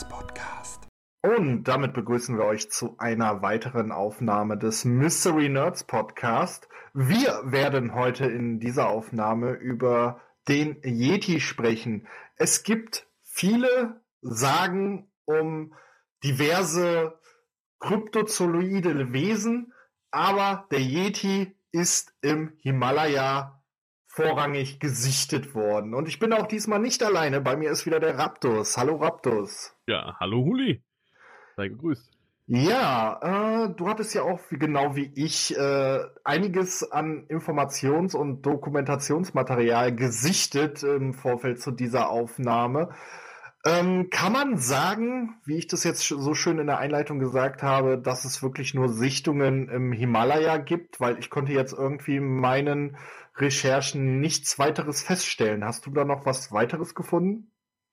Podcast. Und damit begrüßen wir euch zu einer weiteren Aufnahme des Mystery Nerds Podcast. Wir werden heute in dieser Aufnahme über den Yeti sprechen. Es gibt viele Sagen um diverse kryptozooloide Wesen, aber der Yeti ist im Himalaya vorrangig gesichtet worden. Und ich bin auch diesmal nicht alleine. Bei mir ist wieder der Raptus. Hallo Raptus. Ja, hallo Huli. Sei gegrüßt. Ja, äh, du hattest ja auch wie, genau wie ich äh, einiges an Informations- und Dokumentationsmaterial gesichtet im Vorfeld zu dieser Aufnahme. Ähm, kann man sagen, wie ich das jetzt so schön in der Einleitung gesagt habe, dass es wirklich nur Sichtungen im Himalaya gibt? Weil ich konnte jetzt irgendwie meinen Recherchen nichts weiteres feststellen. Hast du da noch was weiteres gefunden?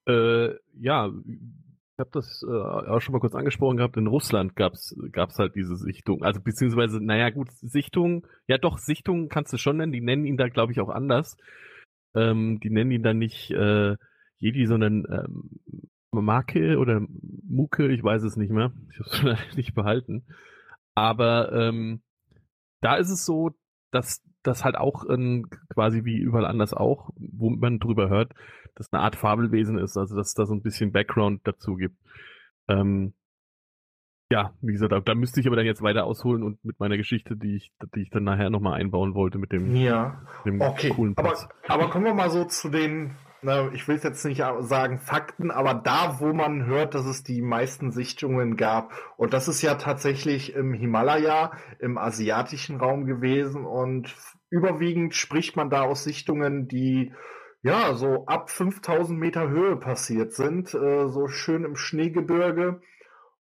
Äh, ja, ich habe das äh, auch schon mal kurz angesprochen gehabt. In Russland gab's gab's halt diese Sichtung. Also beziehungsweise, naja gut, Sichtung, ja doch, Sichtung kannst du schon nennen. Die nennen ihn da, glaube ich, auch anders. Ähm, die nennen ihn dann nicht äh, Jedi, sondern ähm, Marke oder Muke, ich weiß es nicht mehr. Ich habe es nicht behalten. Aber ähm, da ist es so, dass das halt auch ähm, quasi wie überall anders auch, wo man drüber hört, dass eine Art Fabelwesen ist, also dass es da so ein bisschen Background dazu gibt. Ähm, ja, wie gesagt, da, da, müsste ich aber dann jetzt weiter ausholen und mit meiner Geschichte, die ich, die ich dann nachher nochmal einbauen wollte mit dem, ja. dem okay. coolen Pass. Aber, aber kommen wir mal so zu den, na, ich will jetzt nicht sagen Fakten, aber da, wo man hört, dass es die meisten Sichtungen gab. Und das ist ja tatsächlich im Himalaya, im asiatischen Raum gewesen und überwiegend spricht man da aus Sichtungen, die ja so ab 5000 Meter Höhe passiert sind, äh, so schön im Schneegebirge.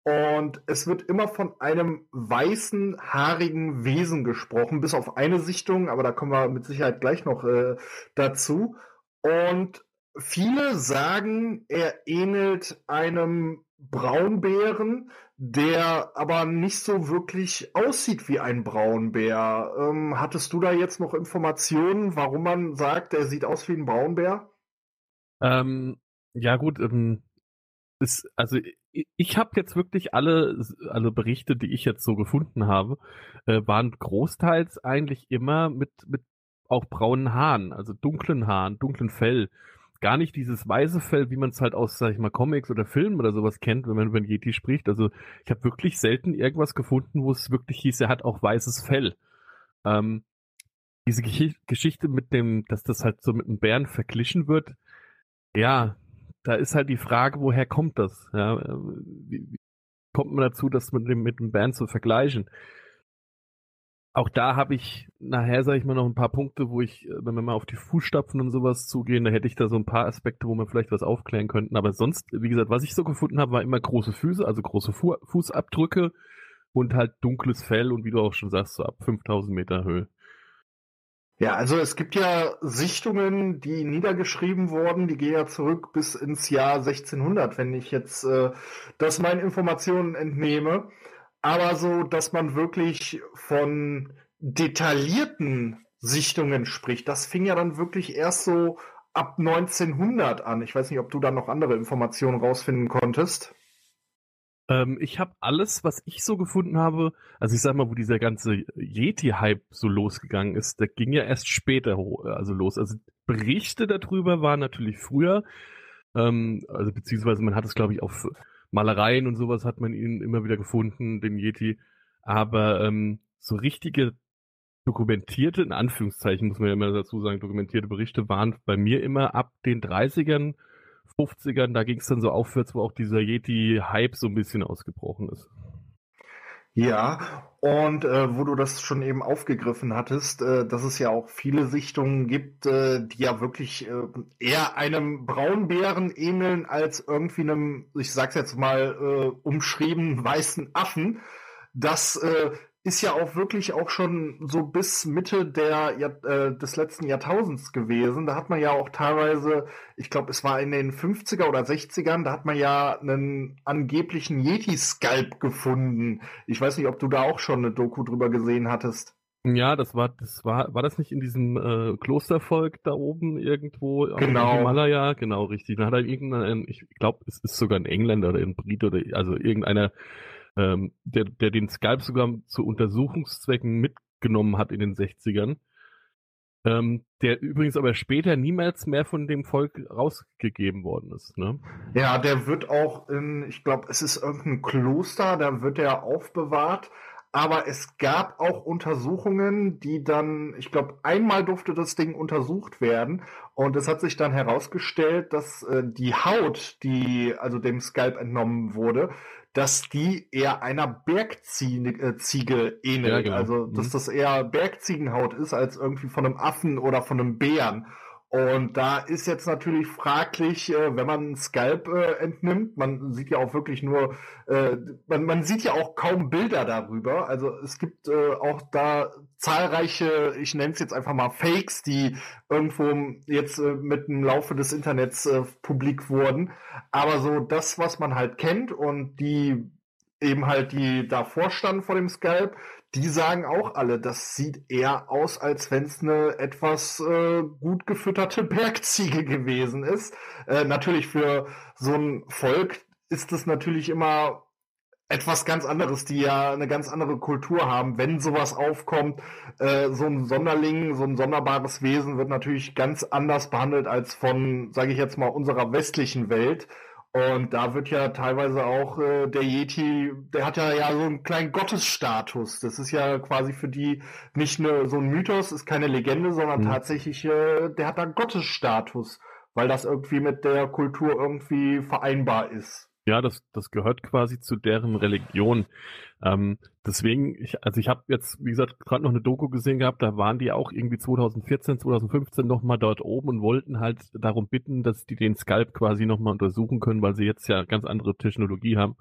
Und es wird immer von einem weißen, haarigen Wesen gesprochen, bis auf eine Sichtung, aber da kommen wir mit Sicherheit gleich noch äh, dazu. Und viele sagen, er ähnelt einem Braunbären, der aber nicht so wirklich aussieht wie ein Braunbär. Ähm, hattest du da jetzt noch Informationen, warum man sagt, er sieht aus wie ein Braunbär? Ähm, ja gut, ähm, ist, also ich, ich habe jetzt wirklich alle, alle Berichte, die ich jetzt so gefunden habe, äh, waren großteils eigentlich immer mit, mit auch braunen Haaren, also dunklen Haaren, dunklen Fell gar nicht dieses weiße Fell, wie man es halt aus, sag ich mal, Comics oder Filmen oder sowas kennt, wenn man über einen Yeti spricht. Also ich habe wirklich selten irgendwas gefunden, wo es wirklich hieß, er hat auch weißes Fell. Ähm, diese Geschichte mit dem, dass das halt so mit einem Bären verglichen wird, ja, da ist halt die Frage, woher kommt das? Ja, wie, wie kommt man dazu, das mit dem, mit dem Bären zu vergleichen? Auch da habe ich nachher, sage ich mal, noch ein paar Punkte, wo ich, äh, wenn wir mal auf die Fußstapfen und sowas zugehen, da hätte ich da so ein paar Aspekte, wo wir vielleicht was aufklären könnten. Aber sonst, wie gesagt, was ich so gefunden habe, war immer große Füße, also große Fu Fußabdrücke und halt dunkles Fell und wie du auch schon sagst, so ab 5000 Meter Höhe. Ja, also es gibt ja Sichtungen, die niedergeschrieben wurden, die gehen ja zurück bis ins Jahr 1600, wenn ich jetzt äh, das meinen Informationen entnehme aber so, dass man wirklich von detaillierten Sichtungen spricht, das fing ja dann wirklich erst so ab 1900 an. Ich weiß nicht, ob du da noch andere Informationen rausfinden konntest. Ähm, ich habe alles, was ich so gefunden habe, also ich sag mal, wo dieser ganze Yeti-Hype so losgegangen ist, der ging ja erst später also los. Also Berichte darüber waren natürlich früher, ähm, also beziehungsweise man hat es, glaube ich, auf Malereien und sowas hat man ihn immer wieder gefunden, den Yeti. Aber ähm, so richtige dokumentierte, in Anführungszeichen muss man ja immer dazu sagen, dokumentierte Berichte waren bei mir immer ab den 30ern, 50ern, da ging es dann so aufwärts, wo auch dieser Yeti-Hype so ein bisschen ausgebrochen ist. Ja, und äh, wo du das schon eben aufgegriffen hattest, äh, dass es ja auch viele Sichtungen gibt, äh, die ja wirklich äh, eher einem Braunbären ähneln als irgendwie einem, ich sag's jetzt mal, äh, umschrieben weißen Affen. Das äh, ist ja auch wirklich auch schon so bis Mitte der, äh, des letzten Jahrtausends gewesen. Da hat man ja auch teilweise, ich glaube, es war in den 50er oder 60ern, da hat man ja einen angeblichen Yeti-Skalp gefunden. Ich weiß nicht, ob du da auch schon eine Doku drüber gesehen hattest. Ja, das war, das war, war das nicht in diesem äh, Klostervolk da oben irgendwo genau. im Himalaya? Genau, richtig. Dann hat er irgendeinen, ich glaube, es ist sogar ein Engländer oder ein Brit oder also irgendeiner, ähm, der, der den Skalp sogar zu Untersuchungszwecken mitgenommen hat in den 60ern. Ähm, der übrigens aber später niemals mehr von dem Volk rausgegeben worden ist. Ne? Ja, der wird auch in, ich glaube, es ist irgendein Kloster, da wird er aufbewahrt. Aber es gab auch Untersuchungen, die dann, ich glaube, einmal durfte das Ding untersucht werden. Und es hat sich dann herausgestellt, dass äh, die Haut, die also dem Skalp entnommen wurde, dass die eher einer Bergziege äh, ähnelt. Ja, genau. Also, dass mhm. das eher Bergziegenhaut ist als irgendwie von einem Affen oder von einem Bären. Und da ist jetzt natürlich fraglich, äh, wenn man einen Skalp äh, entnimmt, man sieht ja auch wirklich nur, äh, man, man sieht ja auch kaum Bilder darüber. Also es gibt äh, auch da zahlreiche, ich nenne es jetzt einfach mal Fakes, die irgendwo jetzt äh, mit dem Laufe des Internets äh, publik wurden. Aber so das, was man halt kennt und die eben halt die davor standen vor dem Skalp, die sagen auch alle, das sieht eher aus, als wenn es eine etwas äh, gut gefütterte Bergziege gewesen ist. Äh, natürlich für so ein Volk ist es natürlich immer etwas ganz anderes, die ja eine ganz andere Kultur haben. Wenn sowas aufkommt, äh, so ein Sonderling, so ein sonderbares Wesen wird natürlich ganz anders behandelt als von, sage ich jetzt mal, unserer westlichen Welt. Und da wird ja teilweise auch äh, der Yeti, der hat ja, ja so einen kleinen Gottesstatus. Das ist ja quasi für die nicht nur so ein Mythos, ist keine Legende, sondern mhm. tatsächlich, äh, der hat da Gottesstatus, weil das irgendwie mit der Kultur irgendwie vereinbar ist. Ja, das, das gehört quasi zu deren Religion. Ähm, deswegen, ich, also ich habe jetzt, wie gesagt, gerade noch eine Doku gesehen gehabt, da waren die auch irgendwie 2014, 2015 nochmal dort oben und wollten halt darum bitten, dass die den Skalp quasi nochmal untersuchen können, weil sie jetzt ja ganz andere Technologie haben.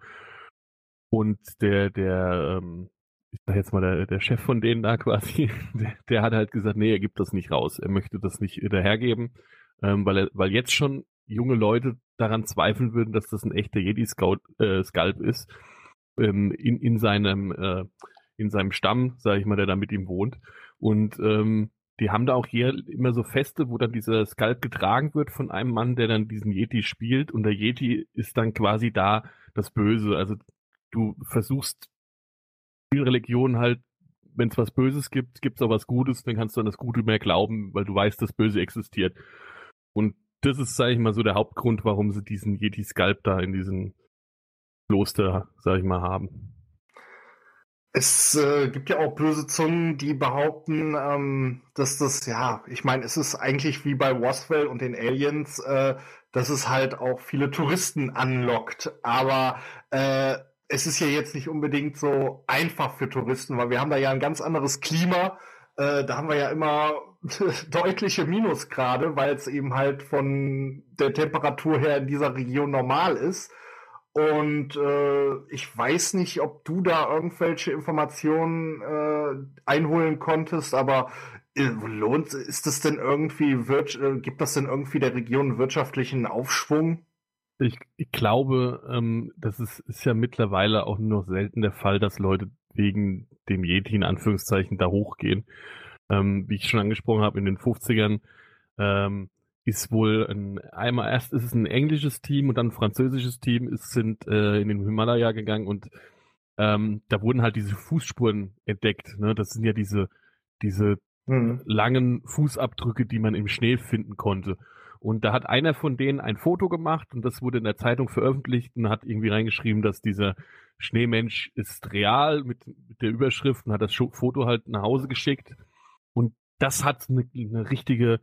Und der, der, ähm, ich sag jetzt mal, der, der Chef von denen da quasi, der, der hat halt gesagt, nee, er gibt das nicht raus. Er möchte das nicht dahergeben, ähm, weil er, weil jetzt schon junge Leute daran zweifeln würden, dass das ein echter Jedi-Skalp äh, ist, ähm, in, in seinem äh, in seinem Stamm, sage ich mal, der da mit ihm wohnt. Und ähm, die haben da auch hier immer so Feste, wo dann dieser Skalp getragen wird von einem Mann, der dann diesen Yeti spielt. Und der Yeti ist dann quasi da das Böse. Also du versuchst vielen Religionen halt, wenn es was Böses gibt, gibt es auch was Gutes, dann kannst du an das Gute mehr glauben, weil du weißt, das Böse existiert. Und das ist, sage ich mal, so der Hauptgrund, warum sie diesen Yeti-Skalp da in diesem Kloster, sage ich mal, haben. Es äh, gibt ja auch böse Zungen, die behaupten, ähm, dass das, ja, ich meine, es ist eigentlich wie bei Roswell und den Aliens, äh, dass es halt auch viele Touristen anlockt. Aber äh, es ist ja jetzt nicht unbedingt so einfach für Touristen, weil wir haben da ja ein ganz anderes Klima. Äh, da haben wir ja immer deutliche Minusgrade, weil es eben halt von der Temperatur her in dieser Region normal ist. Und äh, ich weiß nicht, ob du da irgendwelche Informationen äh, einholen konntest, aber äh, lohnt ist das denn irgendwie, äh, gibt das denn irgendwie der Region wirtschaftlichen Aufschwung? Ich, ich glaube, ähm, das ist, ist ja mittlerweile auch nur selten der Fall, dass Leute wegen dem Yeti in Anführungszeichen da hochgehen ähm, wie ich schon angesprochen habe, in den 50ern ähm, ist wohl ein, einmal erst ist es ein englisches Team und dann ein französisches Team ist, sind äh, in den Himalaya gegangen und ähm, da wurden halt diese Fußspuren entdeckt. Ne? Das sind ja diese, diese mhm. langen Fußabdrücke, die man im Schnee finden konnte. Und da hat einer von denen ein Foto gemacht und das wurde in der Zeitung veröffentlicht und hat irgendwie reingeschrieben, dass dieser Schneemensch ist real mit, mit der Überschrift und hat das Foto halt nach Hause geschickt. Und das hat eine, eine richtige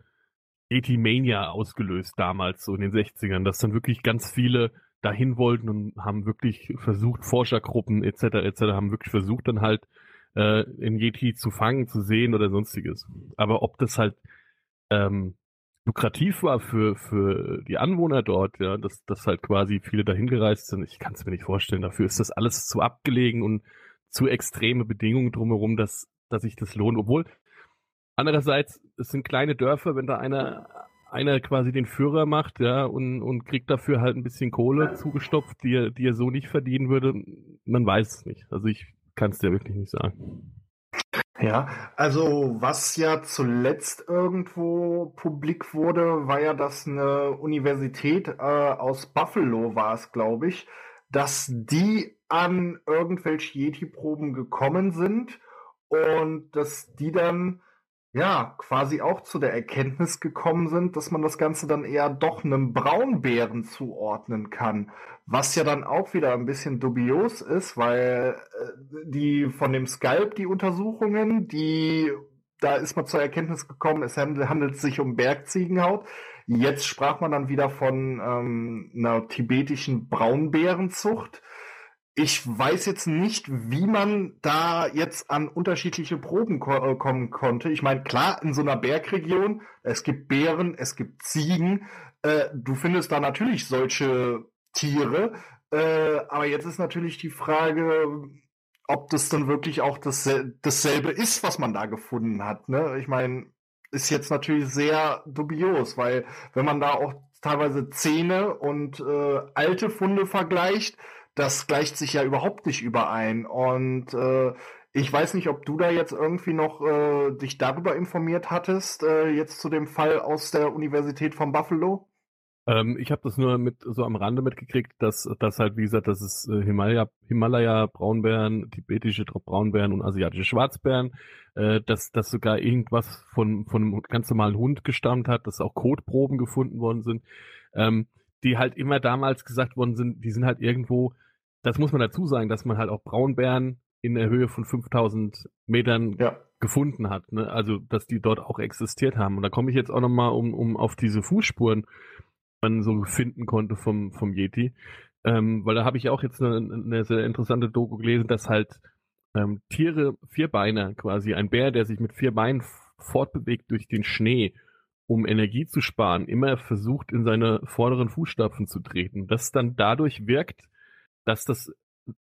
Etimania ausgelöst damals, so in den 60ern, dass dann wirklich ganz viele dahin wollten und haben wirklich versucht, Forschergruppen etc. etc. haben wirklich versucht, dann halt äh, in Yeti zu fangen, zu sehen oder sonstiges. Aber ob das halt ähm, lukrativ war für, für die Anwohner dort, ja, dass, dass halt quasi viele dahin gereist sind, ich kann es mir nicht vorstellen. Dafür ist das alles zu abgelegen und zu extreme Bedingungen drumherum, dass, dass sich das lohnt. Obwohl, Andererseits, es sind kleine Dörfer, wenn da einer, einer quasi den Führer macht, ja, und, und kriegt dafür halt ein bisschen Kohle zugestopft, die er, die er so nicht verdienen würde, man weiß es nicht. Also ich kann es dir wirklich nicht sagen. Ja, also was ja zuletzt irgendwo publik wurde, war ja, dass eine Universität äh, aus Buffalo war es, glaube ich, dass die an irgendwelche Yeti-Proben gekommen sind und dass die dann ja quasi auch zu der Erkenntnis gekommen sind, dass man das Ganze dann eher doch einem Braunbären zuordnen kann. Was ja dann auch wieder ein bisschen dubios ist, weil äh, die von dem Skalp, die Untersuchungen, die da ist man zur Erkenntnis gekommen, es handelt sich um Bergziegenhaut. Jetzt sprach man dann wieder von ähm, einer tibetischen Braunbärenzucht. Ich weiß jetzt nicht, wie man da jetzt an unterschiedliche Proben ko äh, kommen konnte. Ich meine, klar, in so einer Bergregion, es gibt Bären, es gibt Ziegen. Äh, du findest da natürlich solche Tiere. Äh, aber jetzt ist natürlich die Frage, ob das dann wirklich auch das, dasselbe ist, was man da gefunden hat. Ne? Ich meine, ist jetzt natürlich sehr dubios, weil wenn man da auch teilweise Zähne und äh, alte Funde vergleicht, das gleicht sich ja überhaupt nicht überein. Und äh, ich weiß nicht, ob du da jetzt irgendwie noch äh, dich darüber informiert hattest, äh, jetzt zu dem Fall aus der Universität von Buffalo. Ähm, ich habe das nur mit so am Rande mitgekriegt, dass das halt, wie gesagt, dass es äh, Himalaya, Himalaya Braunbären, tibetische Braunbären und asiatische Schwarzbären, äh, dass das sogar irgendwas von von einem ganz normalen Hund gestammt hat, dass auch Kotproben gefunden worden sind, ähm, die halt immer damals gesagt worden sind, die sind halt irgendwo das muss man dazu sagen, dass man halt auch Braunbären in der Höhe von 5000 Metern ja. gefunden hat. Ne? Also, dass die dort auch existiert haben. Und da komme ich jetzt auch nochmal um, um auf diese Fußspuren, die man so finden konnte vom, vom Yeti. Ähm, weil da habe ich auch jetzt eine, eine, sehr interessante Doku gelesen, dass halt ähm, Tiere, Vierbeiner quasi, ein Bär, der sich mit vier Beinen fortbewegt durch den Schnee, um Energie zu sparen, immer versucht, in seine vorderen Fußstapfen zu treten. Das dann dadurch wirkt, dass das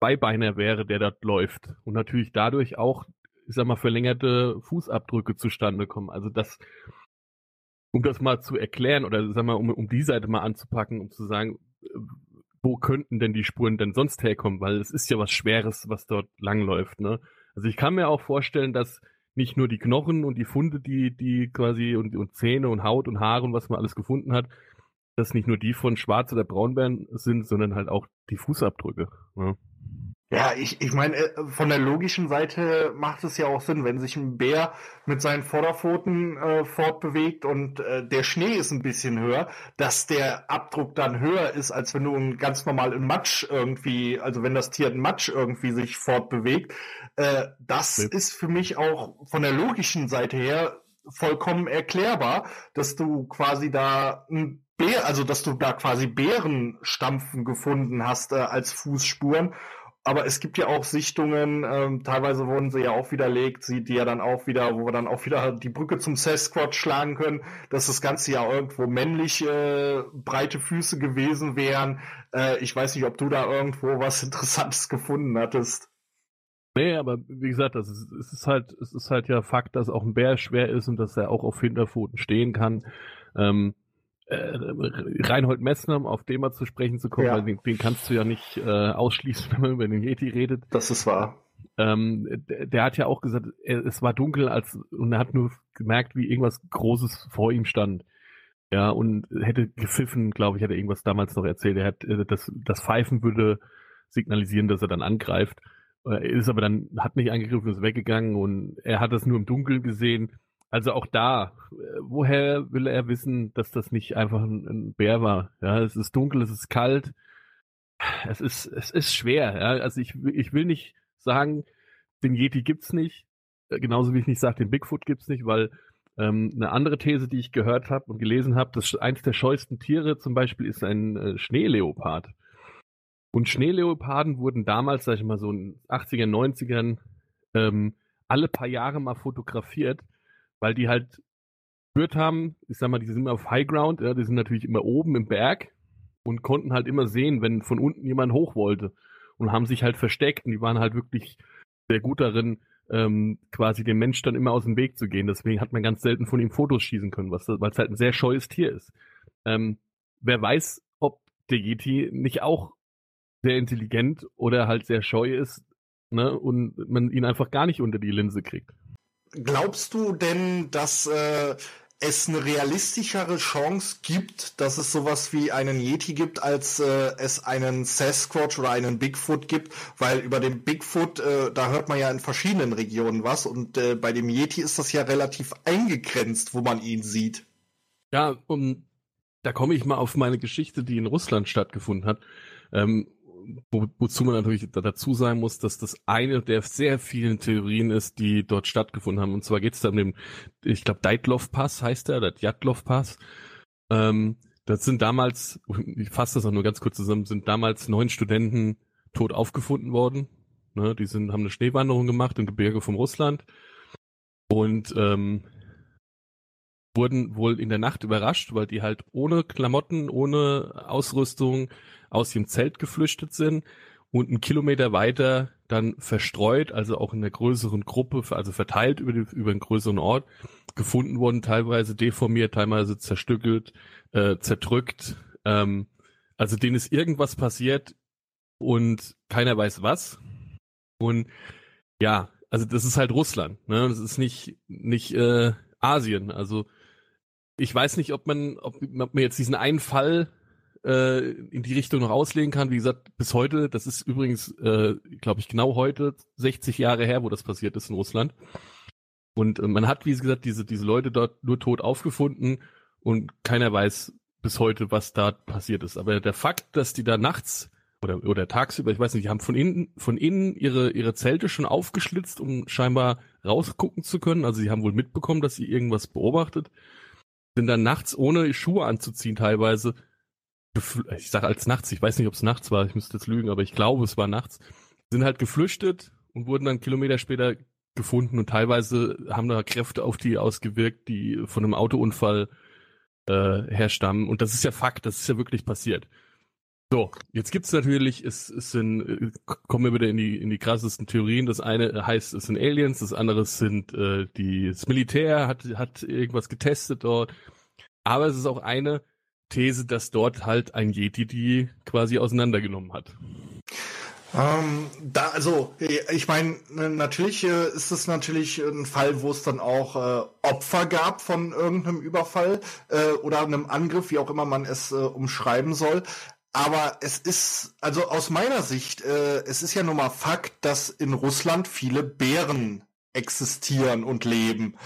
Beibeiner wäre, der dort läuft. Und natürlich dadurch auch, ich sag mal, verlängerte Fußabdrücke zustande kommen. Also das, um das mal zu erklären oder sag mal, um, um die Seite mal anzupacken, um zu sagen, wo könnten denn die Spuren denn sonst herkommen? Weil es ist ja was Schweres, was dort langläuft, ne? Also ich kann mir auch vorstellen, dass nicht nur die Knochen und die Funde, die, die quasi und, und Zähne und Haut und Haare und was man alles gefunden hat, dass nicht nur die von Schwarz- oder Braunbären sind, sondern halt auch die Fußabdrücke. Ja, ja ich, ich meine, äh, von der logischen Seite macht es ja auch Sinn, wenn sich ein Bär mit seinen Vorderpfoten äh, fortbewegt und äh, der Schnee ist ein bisschen höher, dass der Abdruck dann höher ist, als wenn du ganz normal in Matsch irgendwie, also wenn das Tier in Matsch irgendwie sich fortbewegt. Äh, das ja. ist für mich auch von der logischen Seite her vollkommen erklärbar, dass du quasi da ein Bär, also dass du da quasi Bärenstampfen gefunden hast äh, als Fußspuren. Aber es gibt ja auch Sichtungen, ähm, teilweise wurden sie ja auch widerlegt, sie, die ja dann auch wieder, wo wir dann auch wieder die Brücke zum Sasquatch schlagen können, dass das Ganze ja irgendwo männlich äh, breite Füße gewesen wären. Äh, ich weiß nicht, ob du da irgendwo was Interessantes gefunden hattest. Nee, aber wie gesagt, das ist, es ist halt, es ist halt ja Fakt, dass auch ein Bär schwer ist und dass er auch auf Hinterpfoten stehen kann. Ähm, äh, Reinhold Messner, um auf den mal zu sprechen zu kommen, ja. weil den, den, kannst du ja nicht äh, ausschließen, wenn man über den Yeti redet. Das ist wahr. Ähm, der, der, hat ja auch gesagt, er, es war dunkel als und er hat nur gemerkt, wie irgendwas Großes vor ihm stand. Ja, und hätte gepfiffen, glaube ich, hat er irgendwas damals noch erzählt. Er hat äh, das, das Pfeifen würde signalisieren, dass er dann angreift. Er ist aber dann, hat nicht angegriffen, ist weggegangen und er hat das nur im Dunkeln gesehen also auch da, äh, woher will er wissen, dass das nicht einfach ein, ein Bär war? Ja, es ist dunkel, es ist kalt. Es ist, es ist schwer. Ja? Also ich, ich will nicht sagen, den Yeti gibt's nicht. Äh, genauso wie ich nicht sage, den Bigfoot gibt's nicht, weil ähm, eine andere These, die ich gehört habe und gelesen habe, dass eins der scheuesten Tiere zum Beispiel ist ein äh, Schneeleopard. Und Schneeleoparden wurden damals, sag ich mal so in 80er, 90ern, ähm, alle paar Jahre mal fotografiert weil die halt gehört haben, ich sag mal, die sind immer auf High Ground, ja, die sind natürlich immer oben im Berg und konnten halt immer sehen, wenn von unten jemand hoch wollte und haben sich halt versteckt und die waren halt wirklich sehr gut darin, ähm, quasi dem Mensch dann immer aus dem Weg zu gehen. Deswegen hat man ganz selten von ihm Fotos schießen können, weil es halt ein sehr scheues Tier ist. Ähm, wer weiß, ob der Yeti nicht auch sehr intelligent oder halt sehr scheu ist ne, und man ihn einfach gar nicht unter die Linse kriegt. Glaubst du denn, dass äh, es eine realistischere Chance gibt, dass es sowas wie einen Yeti gibt, als äh, es einen Sasquatch oder einen Bigfoot gibt, weil über den Bigfoot, äh, da hört man ja in verschiedenen Regionen was und äh, bei dem Yeti ist das ja relativ eingegrenzt, wo man ihn sieht. Ja, um, da komme ich mal auf meine Geschichte, die in Russland stattgefunden hat. Ähm, wo, wozu man natürlich dazu sagen muss, dass das eine der sehr vielen Theorien ist, die dort stattgefunden haben. Und zwar geht es da um den, ich glaube, Deitlov-Pass heißt der, der Djatlov-Pass. Ähm, das sind damals, ich fasse das auch nur ganz kurz zusammen, sind damals neun Studenten tot aufgefunden worden. Ne, die sind, haben eine Schneewanderung gemacht im Gebirge von Russland und ähm, wurden wohl in der Nacht überrascht, weil die halt ohne Klamotten, ohne Ausrüstung aus dem Zelt geflüchtet sind und einen Kilometer weiter dann verstreut, also auch in einer größeren Gruppe, also verteilt über, die, über einen größeren Ort, gefunden wurden, teilweise deformiert, teilweise zerstückelt, äh, zerdrückt. Ähm, also denen ist irgendwas passiert und keiner weiß was. Und ja, also das ist halt Russland, ne? Das ist nicht nicht äh, Asien. Also ich weiß nicht, ob man, ob, ob man jetzt diesen einen Fall äh, in die Richtung noch auslegen kann. Wie gesagt, bis heute, das ist übrigens, äh, glaube ich, genau heute 60 Jahre her, wo das passiert ist in Russland. Und äh, man hat, wie gesagt, diese, diese Leute dort nur tot aufgefunden und keiner weiß bis heute, was da passiert ist. Aber der Fakt, dass die da nachts oder, oder tagsüber, ich weiß nicht, die haben von innen, von innen ihre, ihre Zelte schon aufgeschlitzt, um scheinbar rausgucken zu können. Also sie haben wohl mitbekommen, dass sie irgendwas beobachtet. Sind dann nachts ohne Schuhe anzuziehen teilweise ich sage als nachts, ich weiß nicht, ob es nachts war, ich müsste jetzt lügen, aber ich glaube, es war nachts, sind halt geflüchtet und wurden dann Kilometer später gefunden und teilweise haben da Kräfte auf die ausgewirkt, die von einem Autounfall äh, herstammen. Und das ist ja Fakt, das ist ja wirklich passiert. So, jetzt gibt's natürlich, es, es sind, äh, kommen wir wieder in die, in die krassesten Theorien. Das eine heißt, es sind Aliens, das andere sind äh, die, das Militär hat, hat irgendwas getestet dort. Aber es ist auch eine, These, dass dort halt ein Yeti die quasi auseinandergenommen hat. Ähm, da, also, ich meine, natürlich äh, ist es natürlich ein Fall, wo es dann auch äh, Opfer gab von irgendeinem Überfall äh, oder einem Angriff, wie auch immer man es äh, umschreiben soll. Aber es ist, also aus meiner Sicht, äh, es ist ja nun mal Fakt, dass in Russland viele Bären existieren und leben.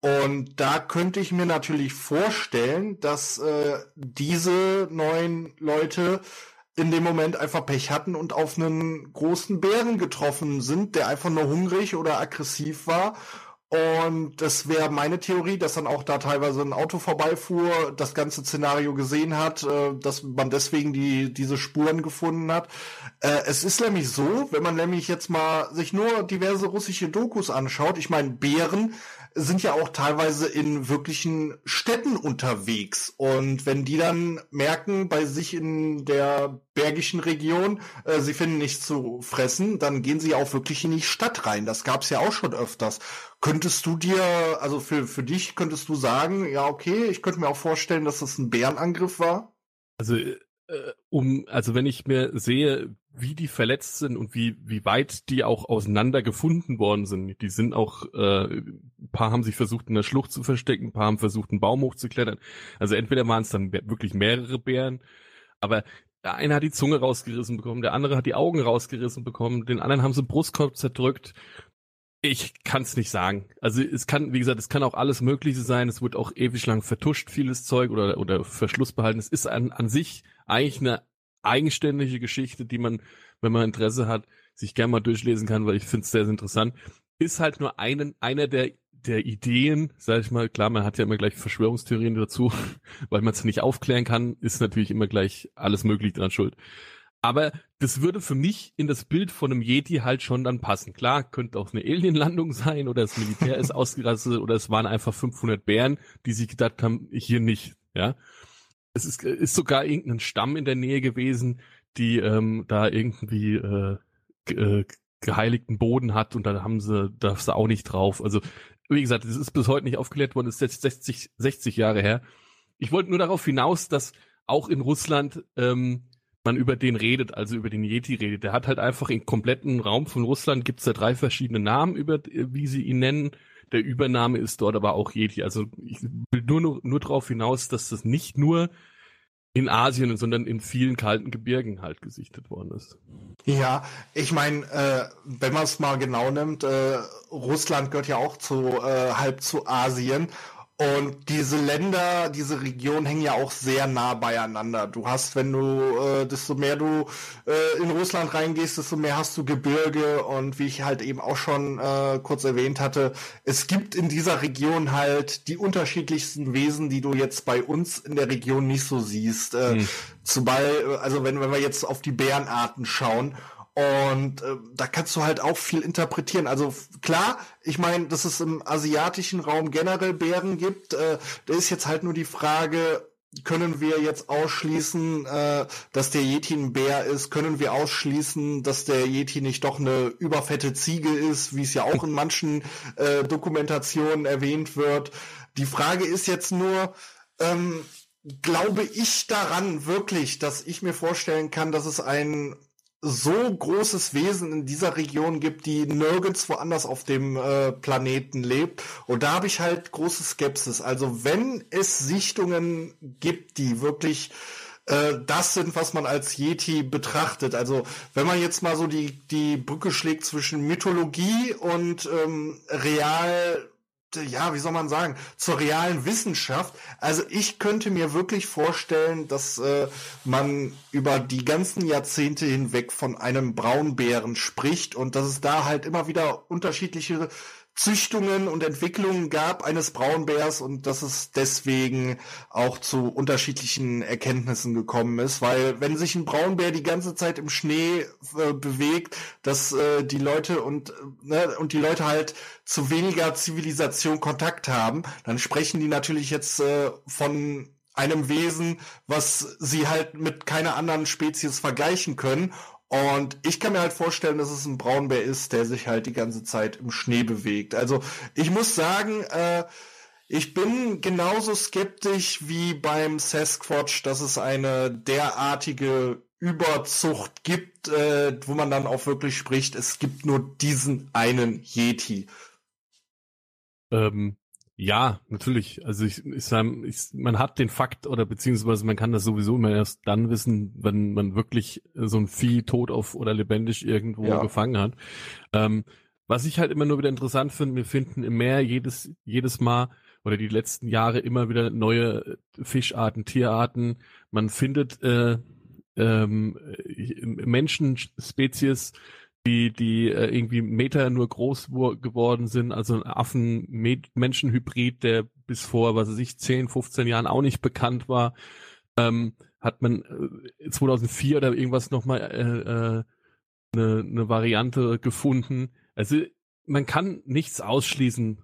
Und da könnte ich mir natürlich vorstellen, dass äh, diese neuen Leute in dem Moment einfach Pech hatten und auf einen großen Bären getroffen sind, der einfach nur hungrig oder aggressiv war und das wäre meine Theorie, dass dann auch da teilweise ein Auto vorbeifuhr, das ganze Szenario gesehen hat, äh, dass man deswegen die, diese Spuren gefunden hat. Äh, es ist nämlich so, wenn man nämlich jetzt mal sich nur diverse russische Dokus anschaut, ich meine, Bären sind ja auch teilweise in wirklichen Städten unterwegs. Und wenn die dann merken, bei sich in der bergischen Region, äh, sie finden nichts zu fressen, dann gehen sie auch wirklich in die Stadt rein. Das gab es ja auch schon öfters. Könntest du dir, also für, für dich könntest du sagen, ja, okay, ich könnte mir auch vorstellen, dass das ein Bärenangriff war? Also, äh, um, also wenn ich mir sehe, wie die verletzt sind und wie, wie weit die auch auseinander gefunden worden sind. Die sind auch, äh, ein paar haben sich versucht, in der Schlucht zu verstecken, ein paar haben versucht, einen Baum hochzuklettern. Also entweder waren es dann wirklich mehrere Bären, aber der eine hat die Zunge rausgerissen bekommen, der andere hat die Augen rausgerissen bekommen, den anderen haben sie Brustkorb zerdrückt. Ich kann es nicht sagen. Also es kann, wie gesagt, es kann auch alles Mögliche sein. Es wird auch ewig lang vertuscht, vieles Zeug oder, oder Verschluss behalten. Es ist an, an sich eigentlich eine eigenständige Geschichte, die man, wenn man Interesse hat, sich gerne mal durchlesen kann, weil ich finde es sehr, sehr interessant. Ist halt nur einen, einer der, der Ideen, sag ich mal, klar, man hat ja immer gleich Verschwörungstheorien dazu, weil man es nicht aufklären kann, ist natürlich immer gleich alles Mögliche dran schuld. Aber das würde für mich in das Bild von einem Yeti halt schon dann passen. Klar, könnte auch eine Alienlandung sein oder das Militär ist ausgerastet oder es waren einfach 500 Bären, die sich gedacht haben, hier nicht, ja es ist, ist sogar irgendein Stamm in der Nähe gewesen, die ähm, da irgendwie äh, äh, geheiligten Boden hat und da haben sie, darfst du auch nicht drauf. Also, wie gesagt, es ist bis heute nicht aufgeklärt worden, ist jetzt 60, 60 Jahre her. Ich wollte nur darauf hinaus, dass auch in Russland ähm, man über den redet, also über den Yeti redet. Der hat halt einfach im kompletten Raum von Russland gibt's da drei verschiedene Namen, über wie sie ihn nennen. der Übernahme ist dort aber auch Yeti. Also ich will nur, nur, nur darauf hinaus, dass das nicht nur in Asien, sondern in vielen kalten Gebirgen halt gesichtet worden ist. Ja, ich meine, äh, wenn man es mal genau nimmt, äh, Russland gehört ja auch zu äh, halb zu Asien und diese Länder, diese Regionen hängen ja auch sehr nah beieinander. Du hast, wenn du, äh, desto mehr du äh, in Russland reingehst, desto mehr hast du Gebirge und wie ich halt eben auch schon äh, kurz erwähnt hatte, es gibt in dieser Region halt die unterschiedlichsten Wesen, die du jetzt bei uns in der Region nicht so siehst. Äh, hm. Zumal, also wenn, wenn wir jetzt auf die Bärenarten schauen und äh, da kannst du halt auch viel interpretieren. Also klar, ich meine, dass es im asiatischen Raum generell Bären gibt, äh, da ist jetzt halt nur die Frage, können wir jetzt ausschließen, äh, dass der Yeti ein Bär ist? Können wir ausschließen, dass der Yeti nicht doch eine überfette Ziege ist, wie es ja auch in manchen äh, Dokumentationen erwähnt wird? Die Frage ist jetzt nur, ähm, glaube ich daran wirklich, dass ich mir vorstellen kann, dass es ein so großes Wesen in dieser Region gibt, die nirgends woanders auf dem äh, Planeten lebt. Und da habe ich halt große Skepsis. Also wenn es Sichtungen gibt, die wirklich äh, das sind, was man als Yeti betrachtet. Also wenn man jetzt mal so die, die Brücke schlägt zwischen Mythologie und ähm, real ja, wie soll man sagen, zur realen Wissenschaft. Also ich könnte mir wirklich vorstellen, dass äh, man über die ganzen Jahrzehnte hinweg von einem Braunbären spricht und dass es da halt immer wieder unterschiedliche Züchtungen und Entwicklungen gab eines Braunbärs und dass es deswegen auch zu unterschiedlichen Erkenntnissen gekommen ist, weil wenn sich ein Braunbär die ganze Zeit im Schnee äh, bewegt, dass äh, die Leute und äh, ne, und die Leute halt zu weniger Zivilisation Kontakt haben, dann sprechen die natürlich jetzt äh, von einem Wesen, was sie halt mit keiner anderen Spezies vergleichen können und ich kann mir halt vorstellen, dass es ein Braunbär ist, der sich halt die ganze Zeit im Schnee bewegt. Also ich muss sagen, äh, ich bin genauso skeptisch wie beim Sasquatch, dass es eine derartige Überzucht gibt, äh, wo man dann auch wirklich spricht, es gibt nur diesen einen Yeti. Ähm, ja, natürlich. Also ich, ich, sag, ich, man hat den Fakt oder beziehungsweise man kann das sowieso immer erst dann wissen, wenn man wirklich so ein Vieh tot auf oder lebendig irgendwo ja. gefangen hat. Ähm, was ich halt immer nur wieder interessant finde, wir finden im Meer jedes, jedes Mal oder die letzten Jahre immer wieder neue Fischarten, Tierarten. Man findet äh, ähm, Menschenspezies, die, die äh, irgendwie Meter nur groß geworden sind, also ein Affen-Menschenhybrid, der bis vor, was weiß ich, 10, 15 Jahren auch nicht bekannt war, ähm, hat man äh, 2004 oder irgendwas nochmal äh, äh, eine, eine Variante gefunden. Also man kann nichts ausschließen.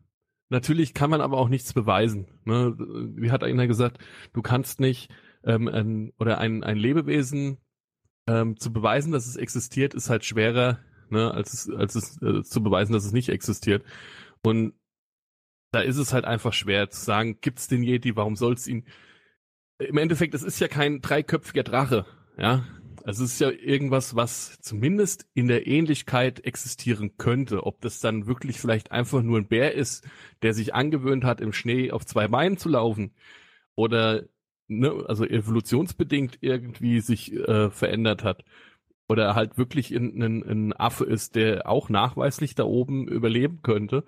Natürlich kann man aber auch nichts beweisen. Ne? Wie hat einer gesagt, du kannst nicht ähm, ein, oder ein, ein Lebewesen ähm, zu beweisen, dass es existiert, ist halt schwerer ne, als es, als es äh, zu beweisen, dass es nicht existiert. Und da ist es halt einfach schwer zu sagen, gibt's den Yeti, warum soll's ihn? Im Endeffekt, es ist ja kein dreiköpfiger Drache, ja. Also es ist ja irgendwas, was zumindest in der Ähnlichkeit existieren könnte. Ob das dann wirklich vielleicht einfach nur ein Bär ist, der sich angewöhnt hat, im Schnee auf zwei Beinen zu laufen oder ne, also evolutionsbedingt irgendwie sich äh, verändert hat oder halt wirklich ein, ein, ein Affe ist, der auch nachweislich da oben überleben könnte,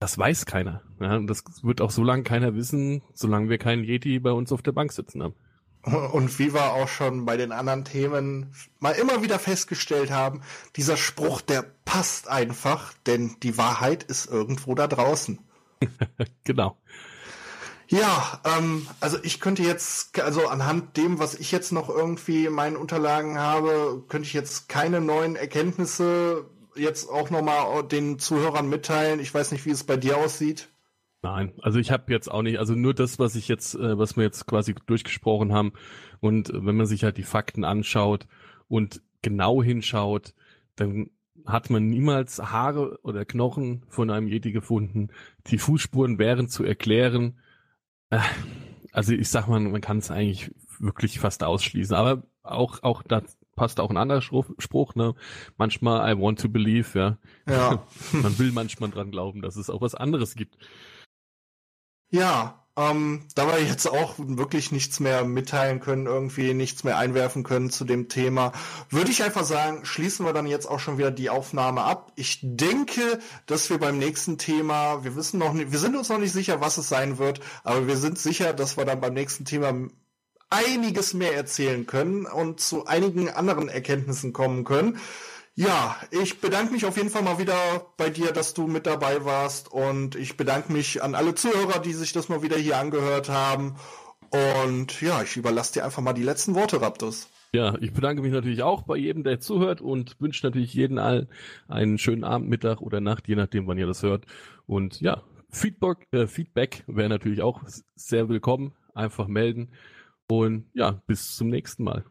das weiß keiner. Ja, und das wird auch so lange keiner wissen, solange wir keinen Yeti bei uns auf der Bank sitzen haben. Und wie wir auch schon bei den anderen Themen mal immer wieder festgestellt haben, dieser Spruch, der passt einfach, denn die Wahrheit ist irgendwo da draußen. genau. Ja, ähm, also ich könnte jetzt, also anhand dem, was ich jetzt noch irgendwie in meinen Unterlagen habe, könnte ich jetzt keine neuen Erkenntnisse jetzt auch nochmal den Zuhörern mitteilen. Ich weiß nicht, wie es bei dir aussieht. Nein, also ich habe jetzt auch nicht, also nur das, was ich jetzt, äh, was wir jetzt quasi durchgesprochen haben. Und wenn man sich halt die Fakten anschaut und genau hinschaut, dann hat man niemals Haare oder Knochen von einem Yeti gefunden. Die Fußspuren wären zu erklären äh, also ich sag mal, man kann es eigentlich wirklich fast ausschließen. Aber auch, auch das, passt auch ein anderer Spruch, ne? Manchmal I want to believe, ja. Ja. Man will manchmal dran glauben, dass es auch was anderes gibt. Ja, ähm, da wir jetzt auch wirklich nichts mehr mitteilen können, irgendwie nichts mehr einwerfen können zu dem Thema, würde ich einfach sagen, schließen wir dann jetzt auch schon wieder die Aufnahme ab. Ich denke, dass wir beim nächsten Thema, wir wissen noch nicht, wir sind uns noch nicht sicher, was es sein wird, aber wir sind sicher, dass wir dann beim nächsten Thema einiges mehr erzählen können und zu einigen anderen Erkenntnissen kommen können. Ja, ich bedanke mich auf jeden Fall mal wieder bei dir, dass du mit dabei warst und ich bedanke mich an alle Zuhörer, die sich das mal wieder hier angehört haben. Und ja, ich überlasse dir einfach mal die letzten Worte, Raptus. Ja, ich bedanke mich natürlich auch bei jedem, der zuhört und wünsche natürlich jeden allen einen schönen Abend, Mittag oder Nacht, je nachdem, wann ihr das hört. Und ja, Feedback, äh, Feedback wäre natürlich auch sehr willkommen. Einfach melden. Und ja, bis zum nächsten Mal.